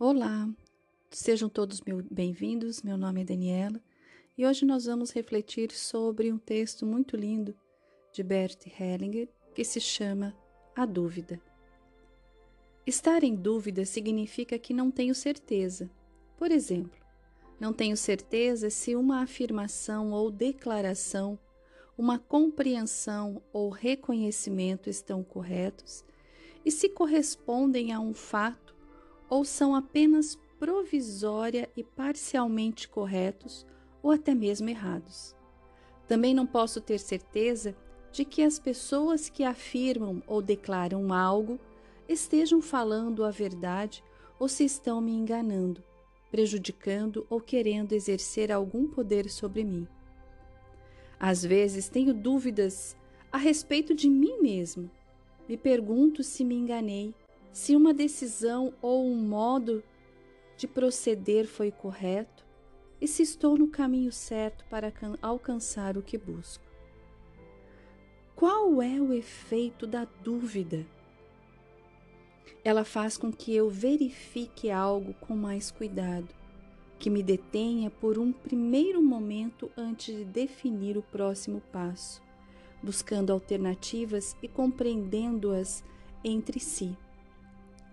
Olá, sejam todos bem-vindos. Meu nome é Daniela e hoje nós vamos refletir sobre um texto muito lindo de Bert Hellinger que se chama A Dúvida. Estar em dúvida significa que não tenho certeza. Por exemplo, não tenho certeza se uma afirmação ou declaração, uma compreensão ou reconhecimento estão corretos e se correspondem a um fato ou são apenas provisória e parcialmente corretos ou até mesmo errados. Também não posso ter certeza de que as pessoas que afirmam ou declaram algo estejam falando a verdade ou se estão me enganando, prejudicando ou querendo exercer algum poder sobre mim. Às vezes tenho dúvidas a respeito de mim mesmo. Me pergunto se me enganei se uma decisão ou um modo de proceder foi correto e se estou no caminho certo para alcançar o que busco. Qual é o efeito da dúvida? Ela faz com que eu verifique algo com mais cuidado, que me detenha por um primeiro momento antes de definir o próximo passo, buscando alternativas e compreendendo-as entre si.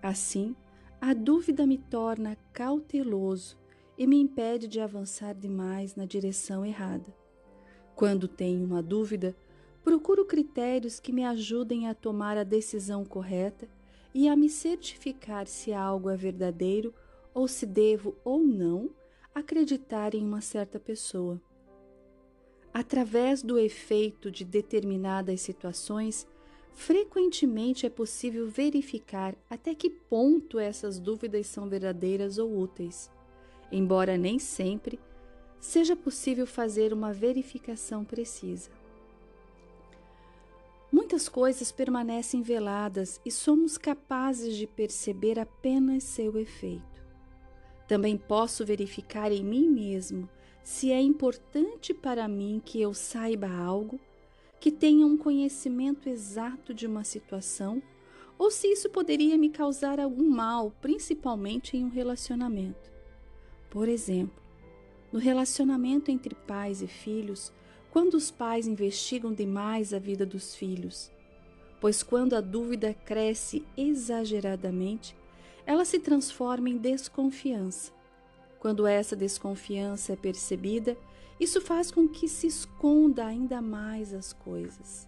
Assim, a dúvida me torna cauteloso e me impede de avançar demais na direção errada. Quando tenho uma dúvida, procuro critérios que me ajudem a tomar a decisão correta e a me certificar se algo é verdadeiro ou se devo ou não acreditar em uma certa pessoa. Através do efeito de determinadas situações, frequentemente é possível verificar até que ponto essas dúvidas são verdadeiras ou úteis, embora nem sempre seja possível fazer uma verificação precisa. Muitas coisas permanecem veladas e somos capazes de perceber apenas seu efeito. Também posso verificar em mim mesmo se é importante para mim que eu saiba algo que tenha um conhecimento exato de uma situação ou se isso poderia me causar algum mal, principalmente em um relacionamento. Por exemplo, no relacionamento entre pais e filhos, quando os pais investigam demais a vida dos filhos, pois quando a dúvida cresce exageradamente, ela se transforma em desconfiança. Quando essa desconfiança é percebida, isso faz com que se esconda ainda mais as coisas.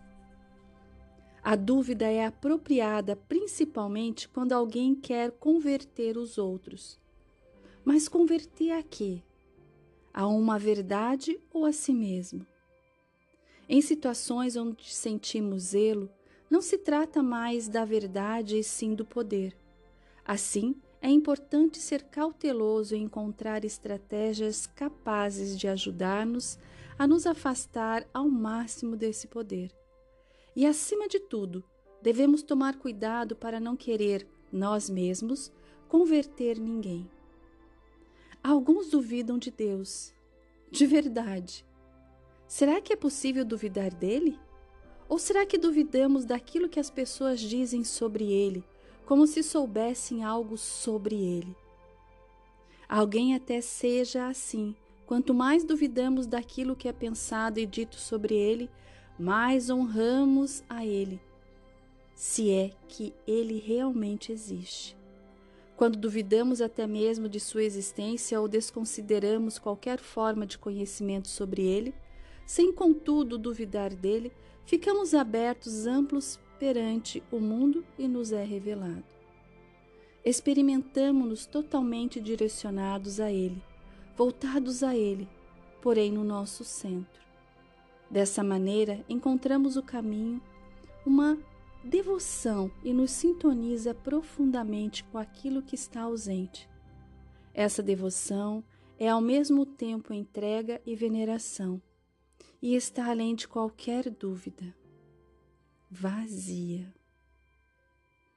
A dúvida é apropriada principalmente quando alguém quer converter os outros. Mas converter a quê? A uma verdade ou a si mesmo? Em situações onde sentimos zelo, não se trata mais da verdade e sim do poder. Assim, é importante ser cauteloso e encontrar estratégias capazes de ajudar-nos a nos afastar ao máximo desse poder. E, acima de tudo, devemos tomar cuidado para não querer, nós mesmos, converter ninguém. Alguns duvidam de Deus. De verdade. Será que é possível duvidar dele? Ou será que duvidamos daquilo que as pessoas dizem sobre ele? Como se soubessem algo sobre ele. Alguém até seja assim. Quanto mais duvidamos daquilo que é pensado e dito sobre ele, mais honramos a ele, se é que ele realmente existe. Quando duvidamos até mesmo de sua existência ou desconsideramos qualquer forma de conhecimento sobre ele, sem contudo duvidar dele, ficamos abertos amplos perante o mundo e nos é revelado. Experimentamos-nos totalmente direcionados a Ele, voltados a Ele, porém no nosso centro. Dessa maneira, encontramos o caminho, uma devoção e nos sintoniza profundamente com aquilo que está ausente. Essa devoção é ao mesmo tempo entrega e veneração, e está além de qualquer dúvida vazia.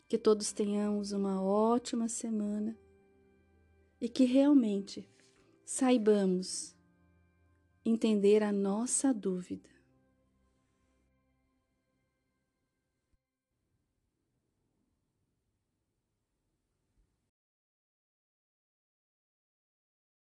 Que todos tenhamos uma ótima semana e que realmente saibamos entender a nossa dúvida